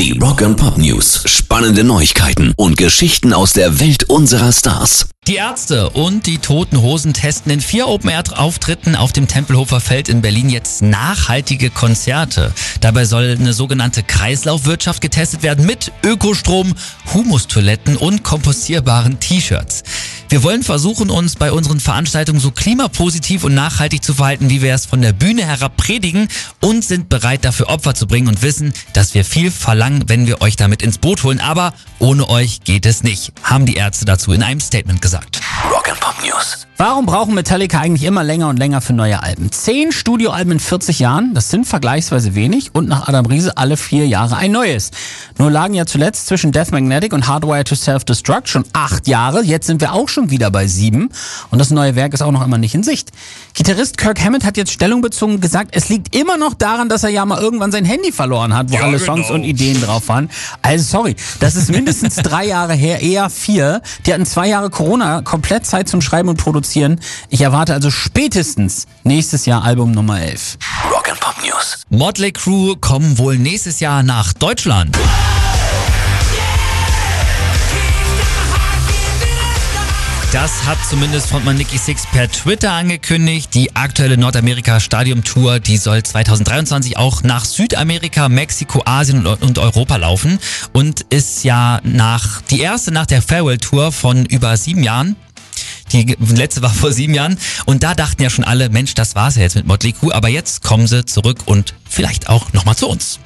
Die Rock and Pop News. Spannende Neuigkeiten und Geschichten aus der Welt unserer Stars. Die Ärzte und die Toten Hosen testen in vier Open-Air-Auftritten auf dem Tempelhofer Feld in Berlin jetzt nachhaltige Konzerte. Dabei soll eine sogenannte Kreislaufwirtschaft getestet werden mit Ökostrom, Humustoiletten und kompostierbaren T-Shirts. Wir wollen versuchen, uns bei unseren Veranstaltungen so klimapositiv und nachhaltig zu verhalten, wie wir es von der Bühne herab predigen und sind bereit dafür Opfer zu bringen und wissen, dass wir viel verlangen, wenn wir euch damit ins Boot holen. Aber ohne euch geht es nicht, haben die Ärzte dazu in einem Statement gesagt. Rock and Pop News. Warum brauchen Metallica eigentlich immer länger und länger für neue Alben? Zehn Studioalben in 40 Jahren, das sind vergleichsweise wenig und nach Adam Riese alle vier Jahre ein neues. Nur lagen ja zuletzt zwischen Death Magnetic und Hardwire to Self-Destruct schon acht Jahre, jetzt sind wir auch schon wieder bei sieben und das neue Werk ist auch noch immer nicht in Sicht. Gitarrist Kirk Hammett hat jetzt Stellung bezogen und gesagt, es liegt immer noch daran, dass er ja mal irgendwann sein Handy verloren hat, wo Ja, alle genau. Songs und Ideen drauf waren. Also sorry, das ist mindestens drei Jahre her, eher vier. Die hatten zwei Jahre Corona, komplett Zeit zum Schreiben und Produzieren. Ich erwarte also spätestens nächstes Jahr Album Nummer 11. Rock and Pop News. Motley Crue kommen wohl nächstes Jahr nach Deutschland. Das hat zumindest Frontmann Nicky Six per Twitter angekündigt. Die aktuelle Nordamerika-Stadium-Tour, die soll 2023 auch nach Südamerika, Mexiko, Asien und und Europa laufen und ist ja nach die erste nach der Farewell-Tour von über sieben Jahren. Die letzte war vor sieben Jahren und da dachten ja schon alle, Mensch, das war's ja jetzt mit Motley Crue, aber jetzt kommen sie zurück und vielleicht auch nochmal zu uns.